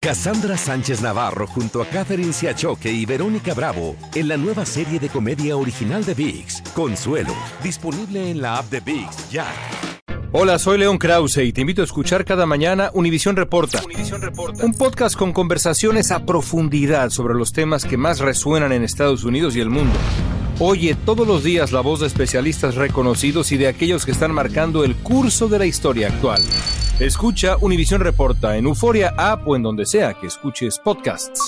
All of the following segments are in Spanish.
Cassandra Sánchez Navarro junto a Catherine Siachoque y Verónica Bravo en la nueva serie de comedia original de VIX, Consuelo, disponible en la app de VIX ya. Hola, soy León Krause y te invito a escuchar cada mañana Univisión Reporta, un podcast con conversaciones a profundidad sobre los temas que más resuenan en Estados Unidos y el mundo. Oye todos los días la voz de especialistas reconocidos y de aquellos que están marcando el curso de la historia actual. Escucha Univisión Reporta en Euforia App o en donde sea que escuches podcasts.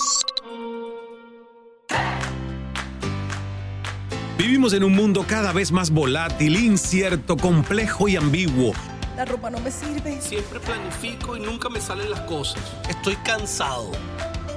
Vivimos en un mundo cada vez más volátil, incierto, complejo y ambiguo. La ropa no me sirve. Siempre planifico y nunca me salen las cosas. Estoy cansado.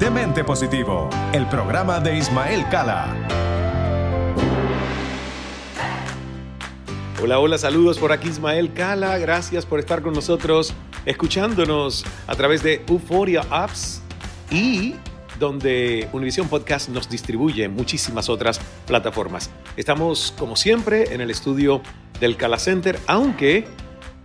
Demente Positivo, el programa de Ismael Cala. Hola, hola, saludos por aquí Ismael Cala. Gracias por estar con nosotros, escuchándonos a través de Euphoria Apps y donde Univision Podcast nos distribuye en muchísimas otras plataformas. Estamos, como siempre, en el estudio del Cala Center, aunque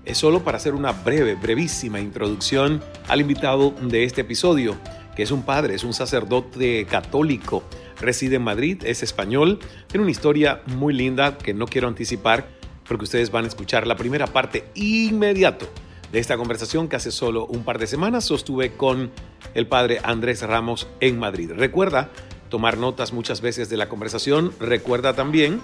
es solo para hacer una breve, brevísima introducción al invitado de este episodio, que es un padre, es un sacerdote católico, reside en Madrid, es español, tiene una historia muy linda que no quiero anticipar porque ustedes van a escuchar la primera parte inmediato de esta conversación que hace solo un par de semanas sostuve con el padre Andrés Ramos en Madrid. Recuerda tomar notas muchas veces de la conversación, recuerda también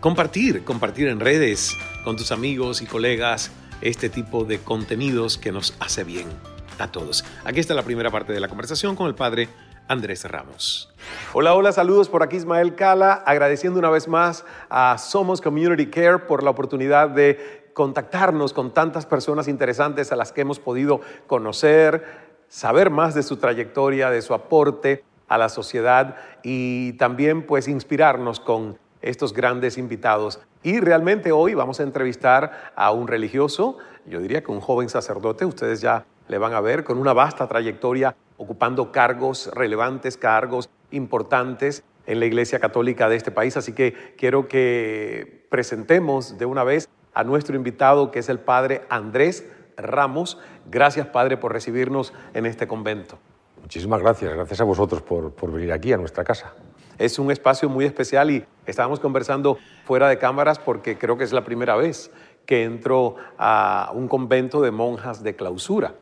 compartir, compartir en redes con tus amigos y colegas este tipo de contenidos que nos hace bien a todos. Aquí está la primera parte de la conversación con el padre Andrés Ramos. Hola, hola, saludos por aquí Ismael Cala, agradeciendo una vez más a Somos Community Care por la oportunidad de contactarnos con tantas personas interesantes a las que hemos podido conocer, saber más de su trayectoria, de su aporte a la sociedad y también pues inspirarnos con estos grandes invitados. Y realmente hoy vamos a entrevistar a un religioso, yo diría que un joven sacerdote, ustedes ya le van a ver, con una vasta trayectoria ocupando cargos relevantes, cargos importantes en la Iglesia Católica de este país. Así que quiero que presentemos de una vez a nuestro invitado, que es el Padre Andrés Ramos. Gracias, Padre, por recibirnos en este convento. Muchísimas gracias, gracias a vosotros por, por venir aquí a nuestra casa. Es un espacio muy especial y estábamos conversando fuera de cámaras porque creo que es la primera vez que entro a un convento de monjas de clausura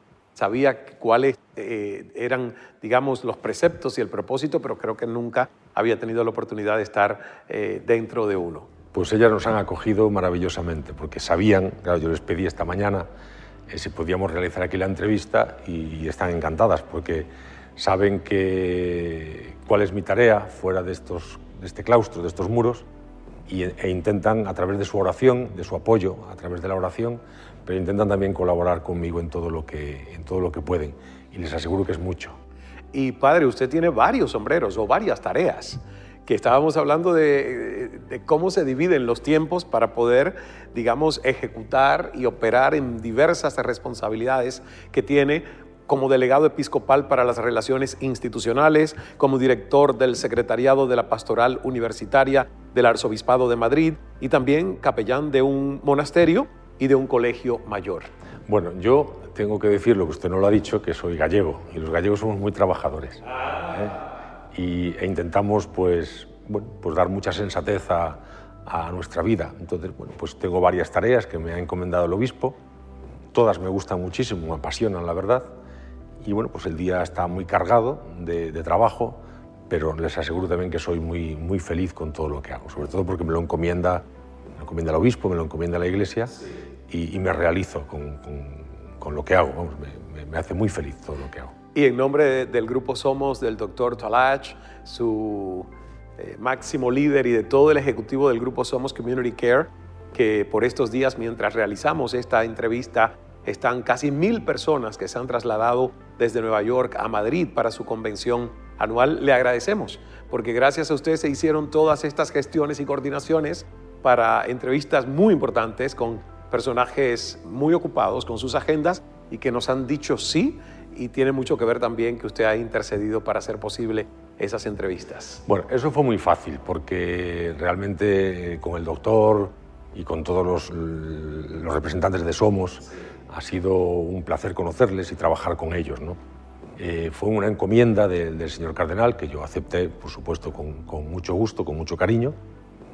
sabía cuáles eh, eran, digamos, los preceptos y el propósito, pero creo que nunca había tenido la oportunidad de estar eh, dentro de uno. Pues ellas nos han acogido maravillosamente, porque sabían, claro, yo les pedí esta mañana eh, si podíamos realizar aquí la entrevista y están encantadas, porque saben que cuál es mi tarea fuera de, estos, de este claustro, de estos muros, y, e intentan, a través de su oración, de su apoyo, a través de la oración, pero intentan también colaborar conmigo en todo lo que, en todo lo que pueden y les aseguro que es mucho. Y padre, usted tiene varios sombreros o varias tareas que estábamos hablando de, de, cómo se dividen los tiempos para poder, digamos, ejecutar y operar en diversas responsabilidades que tiene como delegado episcopal para las relaciones institucionales, como director del Secretariado de la Pastoral Universitaria del Arzobispado de Madrid y también capellán de un monasterio y de un colegio mayor. Bueno, yo tengo que decir lo que usted no lo ha dicho, que soy gallego y los gallegos somos muy trabajadores ¿eh? y, e intentamos pues, bueno, pues dar mucha sensatez a, a nuestra vida. Entonces, bueno, pues tengo varias tareas que me ha encomendado el obispo, todas me gustan muchísimo, me apasionan la verdad y bueno, pues el día está muy cargado de, de trabajo, pero les aseguro también que soy muy, muy feliz con todo lo que hago, sobre todo porque me lo encomienda, me encomienda el obispo, me lo encomienda la iglesia y, me realizo con, con, lo que hago, me, me, hace muy feliz todo lo que hago. Y en nombre del grupo Somos, del doctor Talach, su eh, máximo líder y de todo el ejecutivo del grupo Somos Community Care, que por estos días, mientras realizamos esta entrevista, están casi mil personas que se han trasladado desde Nueva York a Madrid para su convención anual. Le agradecemos porque gracias a ustedes se hicieron todas estas gestiones y coordinaciones para entrevistas muy importantes con personajes muy ocupados con sus agendas y que nos han dicho sí y tiene mucho que ver también que usted ha intercedido para hacer posible esas entrevistas. Bueno, eso fue muy fácil porque realmente con el doctor y con todos los, los representantes de Somos ha sido un placer conocerles y trabajar con ellos. ¿no? Eh, fue una encomienda del señor cardenal que yo acepté, por supuesto, con, con, mucho gusto, con mucho cariño,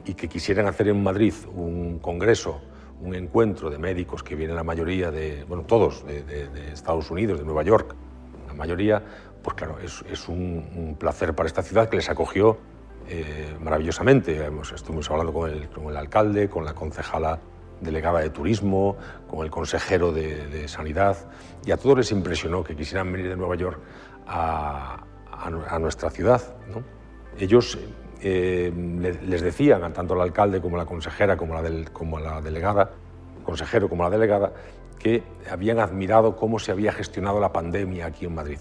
y que quisieran hacer en Madrid un congreso, un encuentro de médicos que vienen la mayoría de, bueno, todos de, de, Estados Unidos, de Nueva York, la mayoría, pues claro, es, un, placer para esta ciudad que les acogió eh, maravillosamente. Estuvimos hablando con el, con el alcalde, con la concejala delegada de turismo, con el consejero de, Sanidad, y a todos les impresionó que quisieran venir de Nueva York a, nuestra ciudad. Ellos eh, les decían, tanto al alcalde como a la consejera, como a la, como la delegada, consejero como la delegada, que habían admirado cómo se había gestionado la pandemia aquí en Madrid.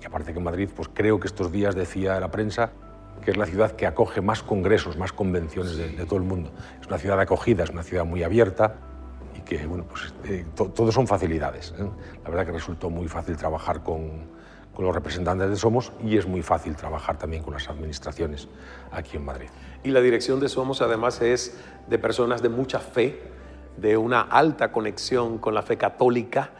Y aparte que en Madrid, pues creo que estos días decía la prensa que es la ciudad que acoge más congresos, más convenciones de, todo el mundo. Es una ciudad acogida, es una ciudad muy abierta y que, bueno, pues eh, todo son facilidades. ¿eh? La verdad que resultó muy fácil trabajar con, con los representantes de Somos y es muy fácil trabajar también con las administraciones aquí en Madrid. Y la dirección de Somos además es de personas de mucha fe, de una alta conexión con la fe católica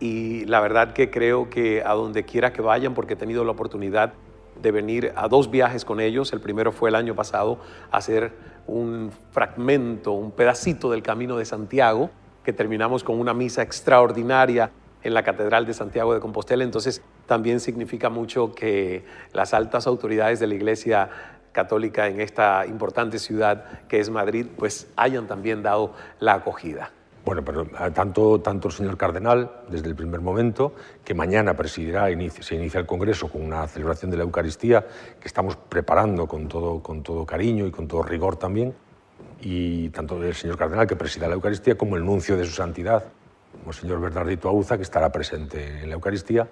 y la verdad que creo que a donde quiera que vayan, porque he tenido la oportunidad de venir a dos viajes con ellos. El primero fue el año pasado a hacer un fragmento, un pedacito del Camino de Santiago, que terminamos con una misa extraordinaria en la Catedral de Santiago de Compostela. Entonces también significa mucho que las altas autoridades de la Iglesia católica en esta importante ciudad que es Madrid, pues hayan también dado la acogida. Bueno, pero eh, tanto, tanto el señor cardenal, desde el primer momento, que mañana presidirá, se inicia el Congreso con una celebración de la Eucaristía que estamos preparando con todo, con todo cariño y con todo rigor también, y tanto el señor cardenal que presida la Eucaristía como el nuncio de su santidad, como el señor Bernardito Auza, que estará presente en la Eucaristía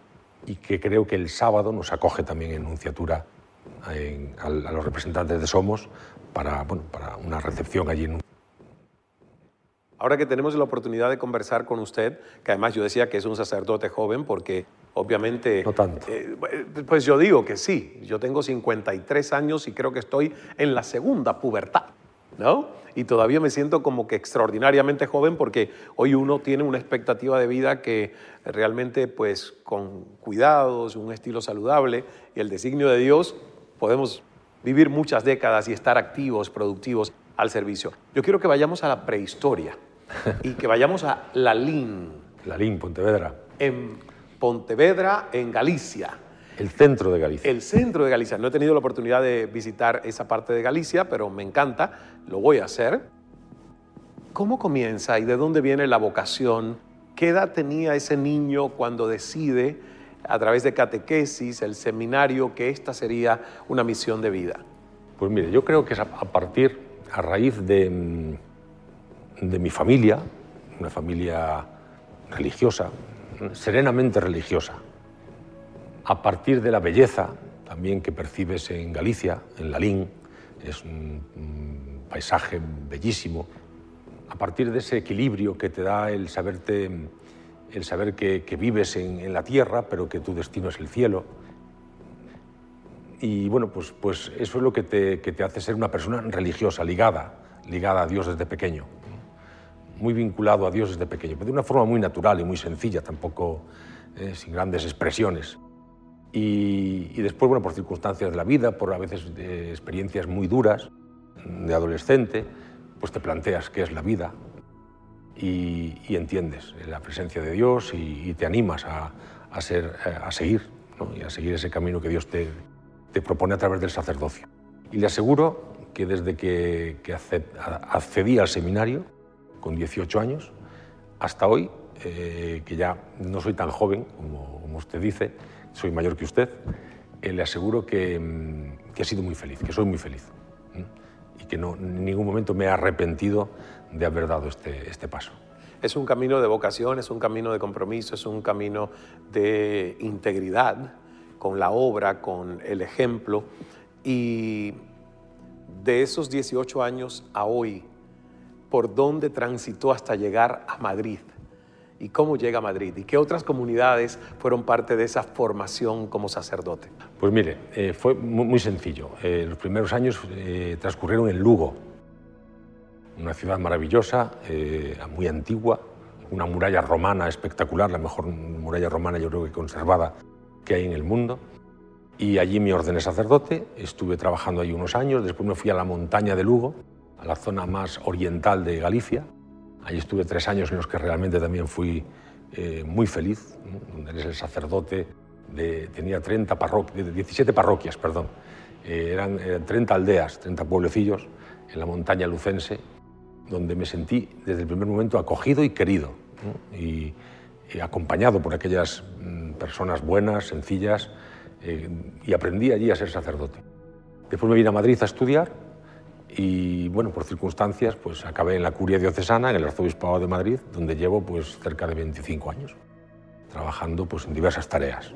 y que creo que el sábado nos acoge también en nunciatura a, los representantes de Somos para, bueno, para una recepción allí en Ahora que tenemos la oportunidad de conversar con usted, que además yo decía que es un sacerdote joven porque obviamente... No tanto. Eh, pues yo digo que sí, yo tengo 53 años y creo que estoy en la segunda pubertad, ¿no? Y todavía me siento como que extraordinariamente joven porque hoy uno tiene una expectativa de vida que realmente pues con cuidados, un estilo saludable y el designio de Dios podemos vivir muchas décadas y estar activos, productivos al servicio. Yo quiero que vayamos a la prehistoria y que vayamos a Lalín. Lalín, Pontevedra. En Pontevedra, en Galicia. El centro de Galicia. El centro de Galicia. No he tenido la oportunidad de visitar esa parte de Galicia, pero me encanta, lo voy a hacer. ¿Cómo comienza y de dónde viene la vocación? ¿Qué edad tenía ese niño cuando decide, a través de catequesis, el seminario, que esta sería una misión de vida? Pues mire, yo creo que es a partir, a raíz de, mm, de mi familia, una familia religiosa, serenamente religiosa, a partir de la belleza también que percibes en Galicia, en Lalín, es un, paisaje bellísimo, a partir de ese equilibrio que te da el saberte, el saber que, vives en, la tierra, pero que tu destino es el cielo. Y bueno, pues, pues eso es lo que te, hace ser una persona religiosa, ligada, ligada a Dios desde pequeño muy vinculado a Dios desde pequeño, pero de una forma muy natural y muy sencilla, tampoco eh, sin grandes expresiones. Y, después, bueno, por circunstancias de la vida, por a veces de experiencias muy duras de adolescente, pues te planteas qué es la vida y, entiendes la presencia de Dios y, te animas a, ser, a seguir, y a seguir ese camino que Dios te, te propone a través del sacerdocio. Y le aseguro que desde que, accedí al seminario, con 18 años, hasta hoy, eh, que ya no soy tan joven como, usted dice, soy mayor que usted, eh, le aseguro mm, que, he sido muy feliz, que soy muy feliz. Y que en ningún momento me he arrepentido de haber dado este, este paso. Es un camino de vocación, es un camino de compromiso, es un camino de integridad con la obra, con el ejemplo. Y de esos 18 años a hoy, ¿por dónde transitó hasta llegar a Madrid? ¿Y cómo llega a Madrid? ¿Y qué otras comunidades fueron parte de esa formación como sacerdote? Pues mire, eh, fue muy, sencillo. Eh, los primeros años eh, transcurrieron en Lugo, una ciudad maravillosa, muy antigua, una muralla romana espectacular, la mejor muralla romana yo creo que conservada que hay en el mundo. Y allí me ordené sacerdote, estuve trabajando allí unos años, después me fui a la montaña de Lugo, a la zona más oriental de Galicia. Allí estuve tres años en los que realmente también fui eh, muy feliz, donde eres el sacerdote, tenía 30 parroquias, 17 parroquias, perdón. Eh, eran, 30 aldeas, 30 pueblecillos en la montaña lucense, donde me sentí desde el primer momento acogido y querido, y, y acompañado por aquellas mm, personas buenas, sencillas, eh, y aprendí allí a ser sacerdote. Después me vine a Madrid a estudiar y, bueno, por circunstancias, pues acabé en la curia diocesana, en el Arzobispado de Madrid, donde llevo pues cerca de 25 años, trabajando pues en diversas tareas.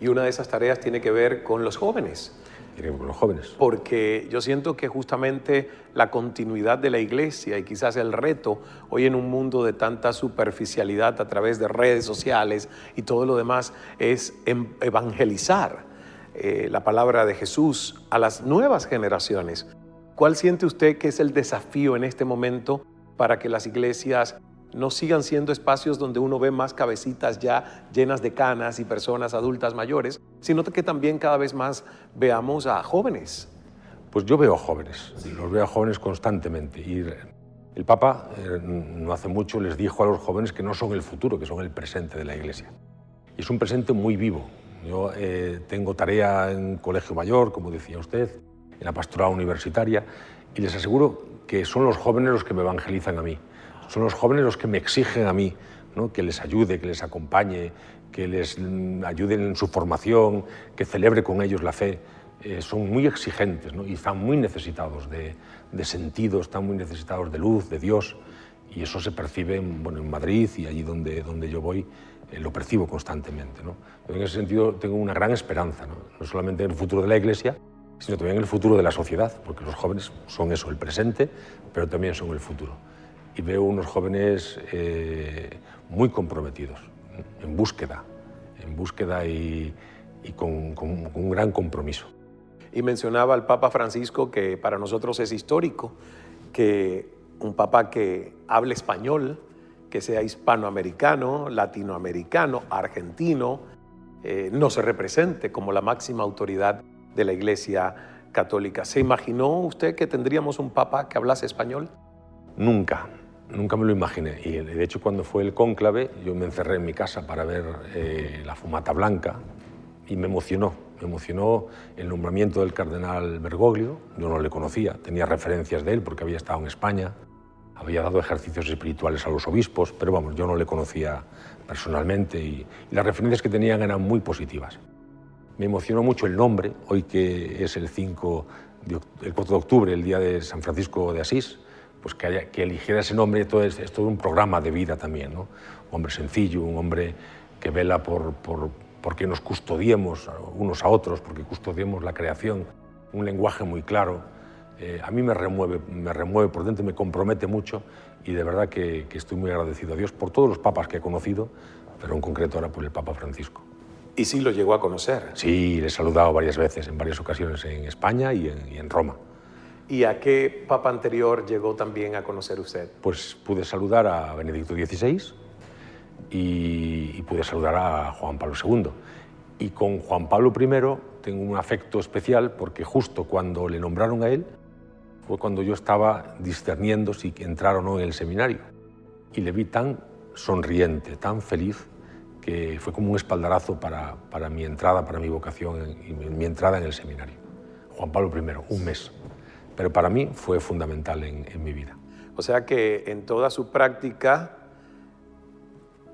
Y una de esas tareas tiene que ver con los jóvenes los jóvenes. Porque yo siento que justamente la continuidad de la iglesia y quizás el reto hoy en un mundo de tanta superficialidad a través de redes sociales y todo lo demás es em, evangelizar eh, la palabra de Jesús a las nuevas generaciones. ¿Cuál siente usted que es el desafío en este momento para que las iglesias no sigan siendo espacios donde uno ve más cabecitas ya llenas de canas y personas adultas mayores, sino que también cada vez más veamos a jóvenes. Pues yo veo jóvenes, los veo jóvenes constantemente. Y el Papa eh, no hace mucho les dijo a los jóvenes que no son el futuro, que son el presente de la Iglesia. Y es un presente muy vivo. Yo eh, tengo tarea en colegio mayor, como decía usted, en la pastoral universitaria, y les aseguro que son los jóvenes los que me evangelizan a mí. Son los jóvenes los que me exigen a mí ¿no? que les ayude, que les acompañe, que les mm, ayude en su formación, que celebre con ellos la fe. Eh, son muy exigentes ¿no? y están muy necesitados de, de, sentido, están muy necesitados de luz, de Dios. Y eso se percibe en, bueno, en Madrid y allí donde, donde yo voy, eh, lo percibo constantemente. ¿no? En ese sentido tengo una gran esperanza, ¿no? no solamente en el futuro de la Iglesia, sino también el futuro de la sociedad, porque los jóvenes son eso, el presente, pero también son el futuro y veo unos jóvenes eh, muy comprometidos, en búsqueda, en búsqueda y, con, un gran compromiso. Y mencionaba al Papa Francisco que para nosotros es histórico que un Papa que hable español, que sea hispanoamericano, latinoamericano, argentino, eh, no se represente como la máxima autoridad de la Iglesia católica. ¿Se imaginó usted que tendríamos un Papa que hablase español? Nunca, Nunca me lo imaginé. Y de hecho, cuando fue el cónclave, yo me encerré en mi casa para ver eh, la fumata blanca y me emocionó. Me emocionó el nombramiento del cardenal Bergoglio. Yo no le conocía, tenía referencias de él porque había estado en España, había dado ejercicios espirituales a los obispos, pero vamos, yo no le conocía personalmente y, las referencias que tenían eran muy positivas. Me emocionó mucho el nombre, hoy que es el 5 el 4 de octubre, el día de San Francisco de Asís, pues que, que eligiera ese nombre todo es, todo un programa de vida también, ¿no? Un hombre sencillo, un hombre que vela por, por, que nos custodiemos unos a otros, porque custodiemos la creación, un lenguaje muy claro. Eh, a mí me remueve, me remueve por dentro, me compromete mucho y de verdad que, que, estoy muy agradecido a Dios por todos los papas que he conocido, pero en concreto ahora por el Papa Francisco. ¿Y sí lo llegó a conocer? Sí, le he saludado varias veces, en varias ocasiones en España y en, y en Roma. ¿Y a qué papa anterior llegó también a conocer usted? Pues pude saludar a Benedicto XVI y, pude saludar a Juan Pablo II. Y con Juan Pablo I tengo un afecto especial porque justo cuando le nombraron a él fue cuando yo estaba discerniendo si entrar o no en el seminario. Y le vi tan sonriente, tan feliz, porque fue como un espaldarazo para, para mi entrada, para mi vocación y mi entrada en el seminario. Juan Pablo I, un mes. Pero para mí fue fundamental en, en mi vida. O sea que en toda su práctica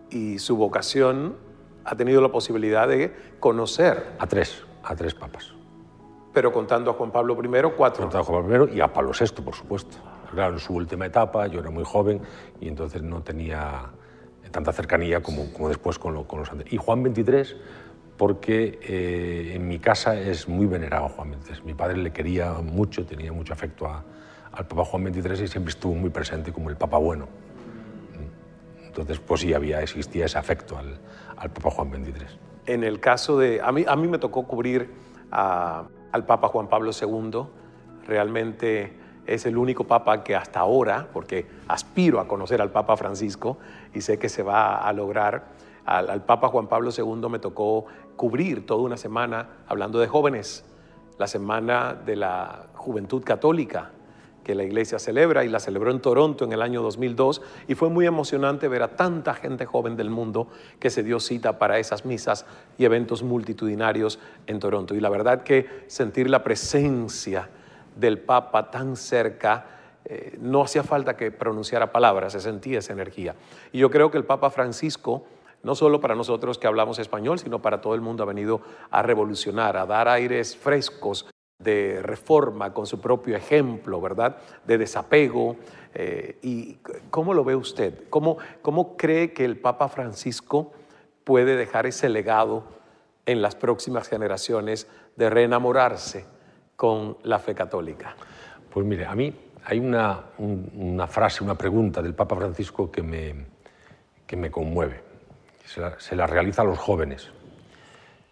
y su vocación ha tenido la posibilidad de conocer. A tres, a tres papas. Pero contando a Juan Pablo I, cuatro. Contando a Juan Pablo I y a Pablo VI, por supuesto. Claro, en su última etapa yo era muy joven y entonces no tenía tanta cercanía como, como después con, lo, con los anteriores. Y Juan XXIII, porque eh, en mi casa es muy venerado Juan XXIII. Mi padre le quería mucho, tenía mucho afecto a, al Papa Juan XXIII y siempre estuvo muy presente como el Papa bueno. Entonces, pues sí, había, existía ese afecto al, al Papa Juan XXIII. En el caso de... A mí, a mí me tocó cubrir a, al Papa Juan Pablo II. Realmente es el único Papa que hasta ahora, porque aspiro a conocer al Papa Francisco y sé que se va a lograr, al, Papa Juan Pablo II me tocó cubrir toda una semana hablando de jóvenes, la semana de la juventud católica que la iglesia celebra y la celebró en Toronto en el año 2002 y fue muy emocionante ver a tanta gente joven del mundo que se dio cita para esas misas y eventos multitudinarios en Toronto. Y la verdad que sentir la presencia del Papa tan cerca, eh, no hacía falta que pronunciara palabras, se sentía esa energía. Y yo creo que el Papa Francisco, no solo para nosotros que hablamos español, sino para todo el mundo, ha venido a revolucionar, a dar aires frescos de reforma con su propio ejemplo, ¿verdad? De desapego. Eh, ¿Y cómo lo ve usted? ¿Cómo, ¿Cómo cree que el Papa Francisco puede dejar ese legado en las próximas generaciones de reenamorarse con la fe católica? Pues mire, a mí hay una, un- una frase, una pregunta del Papa Francisco que me, que me conmueve. Se la, se la realiza a los jóvenes.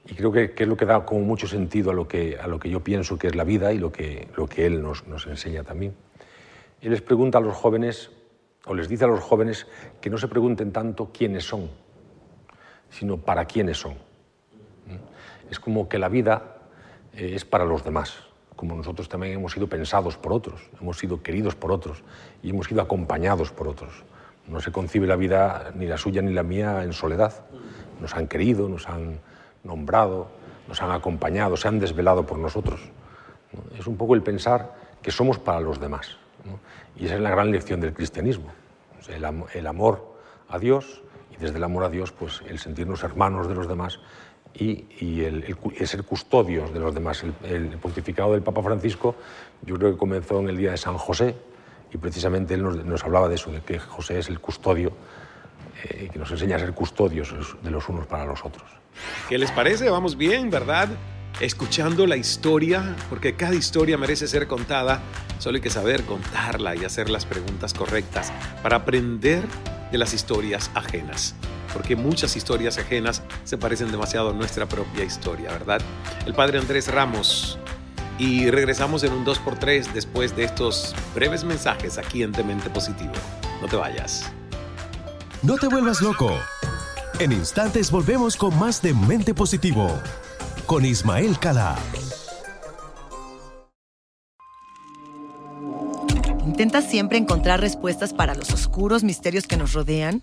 Y creo que, que es lo que da como mucho sentido a lo que, a lo que yo pienso que es la vida y lo que, lo que él nos, nos enseña también. Él les pregunta a los jóvenes, o les dice a los jóvenes, que no se pregunten tanto quiénes son, sino para quiénes son. ¿Mm? Es como que la vida eh, es para los demás, como nosotros también hemos sido pensados por otros, hemos sido queridos por otros y hemos sido acompañados por otros. No se concibe la vida, ni la suya ni la mía, en soledad. Nos han querido, nos han nombrado, nos han acompañado, se han desvelado por nosotros. ¿no? Es un poco el pensar que somos para los demás. Y esa es la gran lección del cristianismo. El, el amor a Dios y desde el amor a Dios, pues el sentirnos hermanos de los demás y, y el, el el ser custodios de los demás. El, el pontificado del Papa Francisco, yo creo que comenzó en el día de San José y precisamente él nos, nos hablaba de eso, de que José es el custodio, eh, que nos enseña a ser custodios de los unos para los otros. ¿Qué les parece? Vamos bien, ¿verdad? Escuchando la historia, porque cada historia merece ser contada, solo hay que saber contarla y hacer las preguntas correctas para aprender de las historias ajenas, porque muchas historias ajenas se parecen demasiado a nuestra propia historia, ¿verdad? El padre Andrés Ramos. Y regresamos en un 2x3 después de estos breves mensajes aquí en Demente Positivo. No te vayas. No te vuelvas loco. En instantes volvemos con más de Mente Positivo con Ismael Cala. ¿Intentas siempre encontrar respuestas para los oscuros misterios que nos rodean?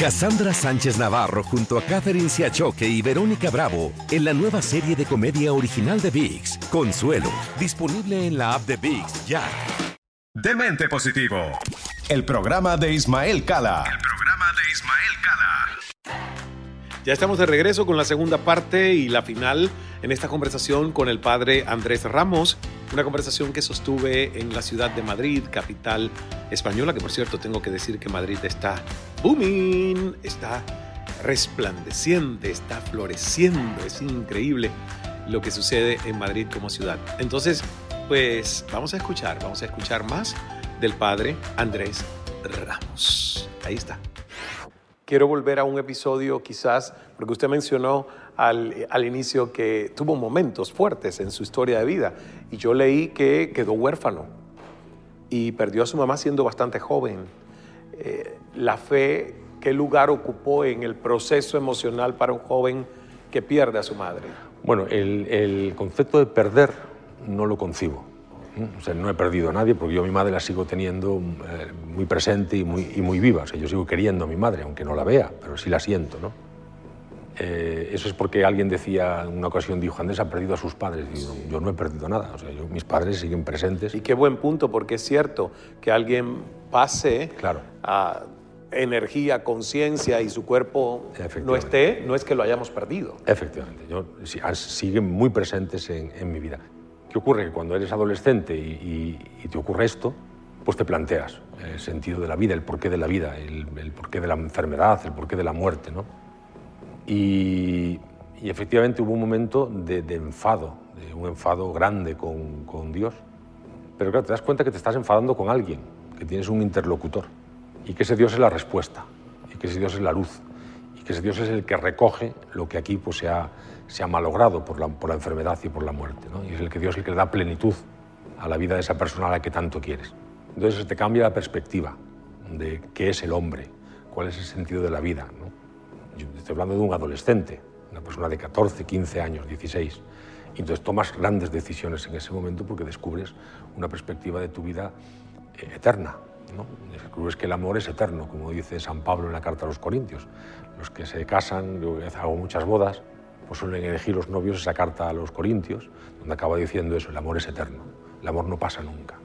Cassandra Sánchez Navarro junto a Catherine Siachoque y Verónica Bravo en la nueva serie de comedia original de VIX, Consuelo, disponible en la app de VIX ya. Demente Positivo. El programa de Ismael Cala. El programa de Ismael Cala. Ya estamos de regreso con la segunda parte y la final en esta conversación con el padre Andrés Ramos, Una conversación que sostuve en la ciudad de Madrid, capital española, que por cierto tengo que decir que Madrid está booming, está resplandeciente, está floreciendo. Es increíble lo que sucede en Madrid como ciudad. Entonces, pues vamos a escuchar, vamos a escuchar más del padre Andrés Ramos. Ahí está. Quiero volver a un episodio quizás, porque usted mencionó al, al, inicio que tuvo momentos fuertes en su historia de vida. Y yo leí que quedó huérfano y perdió a su mamá siendo bastante joven. Eh, la fe, ¿qué lugar ocupó en el proceso emocional para un joven que pierde a su madre? Bueno, el, el concepto de perder no lo concibo. O sea, no he perdido a nadie porque yo a mi madre la sigo teniendo eh, muy presente y muy, y muy viva. O sea, yo sigo queriendo a mi madre, aunque no la vea, pero sí la siento, ¿no? Eh, eso es porque alguien decía, en una ocasión dijo, Andrés ha perdido a sus padres. Y yo, yo no he perdido nada, o sea, yo, mis padres siguen presentes. Y qué buen punto, porque es cierto que alguien pase claro. a energía, conciencia y su cuerpo no esté, no es que lo hayamos perdido. Efectivamente, yo, siguen muy presentes en, en mi vida. ¿Qué ocurre? Que cuando eres adolescente y, y, y, te ocurre esto, pues te planteas el sentido de la vida, el porqué de la vida, el, el porqué de la enfermedad, el porqué de la muerte, ¿no? Y, y efectivamente hubo un momento de, de, enfado, de un enfado grande con, con Dios. Pero claro, te das cuenta que te estás enfadando con alguien, que tienes un interlocutor, y que ese Dios es la respuesta, y que ese Dios es la luz, y que ese Dios es el que recoge lo que aquí pues, se, ha, se ha malogrado por la, enfermedad y por la muerte. ¿no? Y es el que Dios el que le da plenitud a la vida de esa persona a la que tanto quieres. Entonces te cambia la perspectiva de qué es el hombre, cuál es el sentido de la vida. ¿no? Yo estoy hablando de un adolescente, una persona de 14, 15 años, 16. Y entonces tomas grandes decisiones en ese momento porque descubres una perspectiva de tu vida eh, eterna. ¿no? Descubres que el amor es eterno, como dice San Pablo en la carta a los Corintios. Los que se casan, yo hago muchas bodas, pues suelen elegir los novios esa carta a los Corintios, donde acaba diciendo eso, el amor es eterno, el amor no pasa nunca.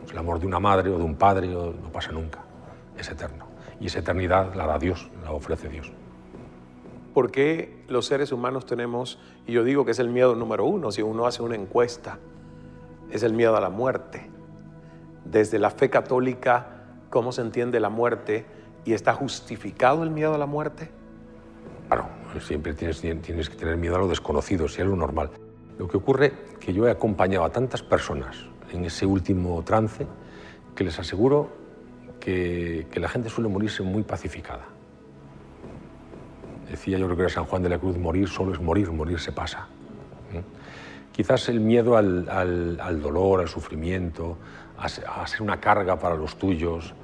Pues el amor de una madre o de un padre no pasa nunca, es eterno. Y esa eternidad la da Dios, la ofrece Dios. ¿Por qué los seres humanos tenemos, y yo digo que es el miedo número uno, si uno hace una encuesta, es el miedo a la muerte? Desde la fe católica, ¿cómo se entiende la muerte? ¿Y está justificado el miedo a la muerte? Claro, siempre tienes, que tener miedo a lo desconocido, si es lo normal. Lo que ocurre que yo he acompañado a tantas personas en ese último trance que les aseguro que, la gente suele morirse muy pacificada. Decía yo creo que era San Juan de la Cruz, morir solo es morir, morir se pasa. ¿Eh? Quizás el miedo al, dolor, al sufrimiento, a, a, ser una carga para los tuyos,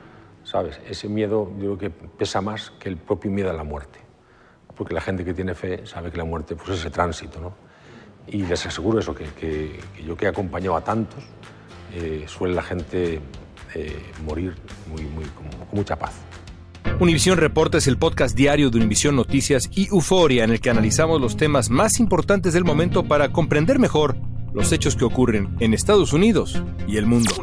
¿sabes? Ese miedo yo creo que pesa más que el propio miedo a la muerte. Porque la gente que tiene fe sabe que la muerte pues, es ese tránsito, ¿no? Y les aseguro eso, que, que, que yo que he acompañado a tantos, eh, suele la gente eh, morir muy, muy, con, con mucha paz. Univisión Reporta es el podcast diario de Univisión Noticias y Euforia en el que analizamos los temas más importantes del momento para comprender mejor los hechos que ocurren en Estados Unidos y el mundo.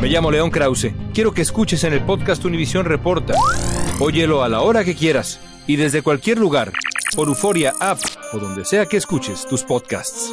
Me llamo León Krause. Quiero que escuches en el podcast Univisión Reporta. Óyelo a la hora que quieras y desde cualquier lugar por Euforia App o donde sea que escuches tus podcasts.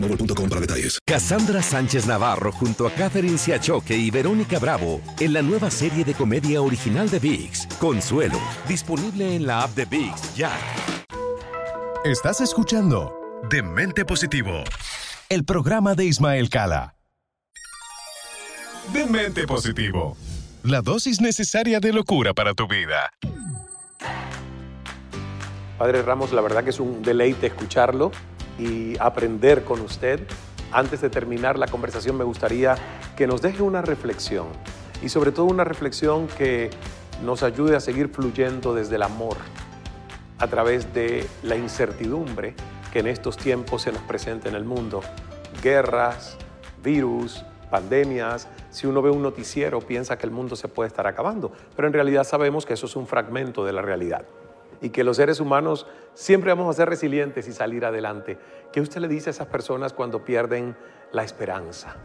boostmobile.com para detalles. Cassandra Sánchez Navarro junto a Catherine Siachoque y Verónica Bravo en la nueva serie de comedia original de VIX, Consuelo, disponible en la app de VIX ya. Estás escuchando de Mente Positivo, el programa de Ismael Cala. Demente Positivo, la dosis necesaria de locura para tu vida. Padre Ramos, la verdad que es un deleite escucharlo y aprender con usted. Antes de terminar la conversación me gustaría que nos deje una reflexión y sobre todo una reflexión que nos ayude a seguir fluyendo desde el amor a través de la incertidumbre que en estos tiempos se nos presenta en el mundo. Guerras, virus, pandemias. Si uno ve un noticiero piensa que el mundo se puede estar acabando, pero en realidad sabemos que eso es un fragmento de la realidad y que los seres humanos siempre vamos a ser resilientes y salir adelante. ¿Qué usted le dice a esas personas cuando pierden la esperanza?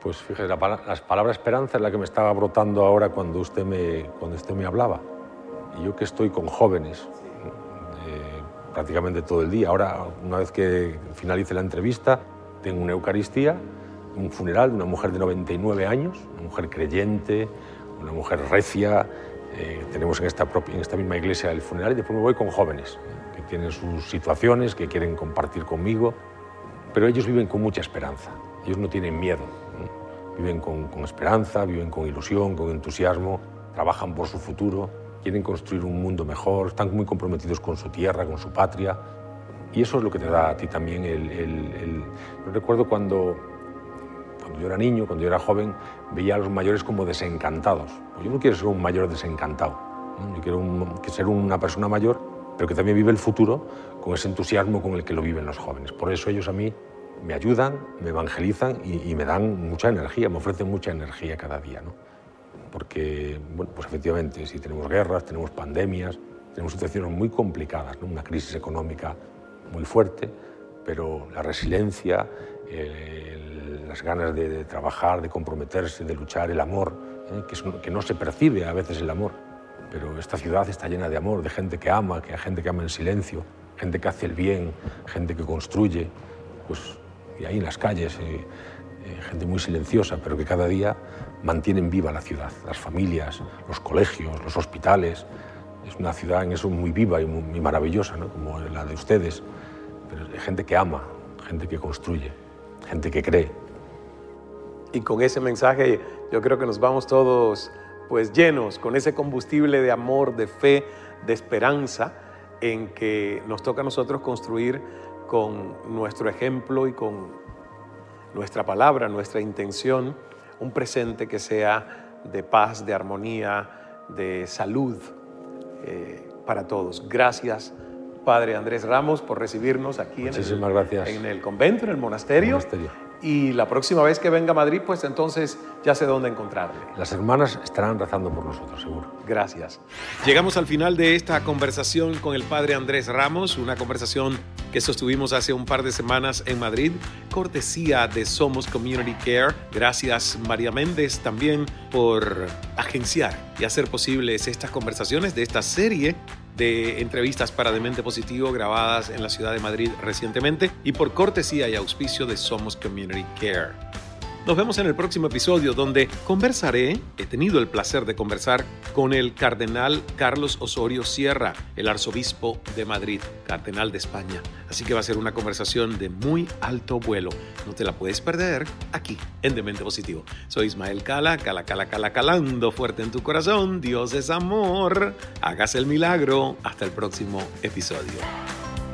Pues fíjese, la, las palabras esperanza es la que me estaba brotando ahora cuando usted me, cuando usted me hablaba. Y yo que estoy con jóvenes eh, prácticamente todo el día. Ahora, una vez que finalice la entrevista, tengo una Eucaristía, un funeral de una mujer de 99 años, una mujer creyente, una mujer recia, eh, tenemos en esta, en esta misma iglesia el funeral y después me voy con jóvenes que tienen sus situaciones, que quieren compartir conmigo, pero ellos viven con mucha esperanza, ellos no tienen miedo, viven con, con esperanza, viven con ilusión, con entusiasmo, trabajan por su futuro, quieren construir un mundo mejor, están muy comprometidos con su tierra, con su patria, y eso es lo que te da a ti también el... el, el... Yo recuerdo cuando yo era niño, cuando yo era joven, veía a los mayores como desencantados. Pues yo no quiero ser un mayor desencantado. Yo quiero ser una persona mayor, pero que también vive el futuro con ese entusiasmo con el que lo viven los jóvenes. Por eso ellos a mí me ayudan, me evangelizan y, me dan mucha energía, me ofrecen mucha energía cada día. ¿no? Porque, bueno, pues efectivamente, si tenemos guerras, tenemos pandemias, tenemos situaciones muy complicadas, una crisis económica muy fuerte, pero la resiliencia, el, las ganas de, trabajar, de comprometerse, de luchar, el amor, ¿eh? que, que, no se percibe a veces el amor. Pero esta ciudad está llena de amor, de gente que ama, que hay gente que ama en silencio, gente que hace el bien, gente que construye, pues, y ahí en las calles, eh, eh, gente muy silenciosa, pero que cada día mantienen viva la ciudad, las familias, los colegios, los hospitales. Es una ciudad en eso muy viva y muy, maravillosa, ¿no? como la de ustedes, pero gente que ama, gente que construye, gente que cree, y con ese mensaje yo creo que nos vamos todos pues llenos con ese combustible de amor, de fe, de esperanza en que nos toca a nosotros construir con nuestro ejemplo y con nuestra palabra, nuestra intención, un presente que sea de paz, de armonía, de salud eh, para todos. Gracias, Padre Andrés Ramos, por recibirnos aquí en el, en el convento, en el monasterio y la próxima vez que venga a Madrid, pues entonces ya sé dónde encontrarle. Las hermanas estarán rezando por nosotros, seguro. Gracias. Llegamos al final de esta conversación con el padre Andrés Ramos, una conversación que sostuvimos hace un par de semanas en Madrid, cortesía de Somos Community Care. Gracias María Méndez también por agenciar y hacer posibles estas conversaciones de esta serie de entrevistas para Demente Positivo grabadas en la ciudad de Madrid recientemente y por cortesía y auspicio de Somos Community Care. Nos vemos en el próximo episodio donde conversaré, he tenido el placer de conversar con el cardenal Carlos Osorio Sierra, el arzobispo de Madrid, cardenal de España. Así que va a ser una conversación de muy alto vuelo. No te la puedes perder aquí en Demente Positivo. Soy Ismael Cala, Cala, Cala, Cala, calando fuerte en tu corazón. Dios es amor. Hagas el milagro. Hasta el próximo episodio.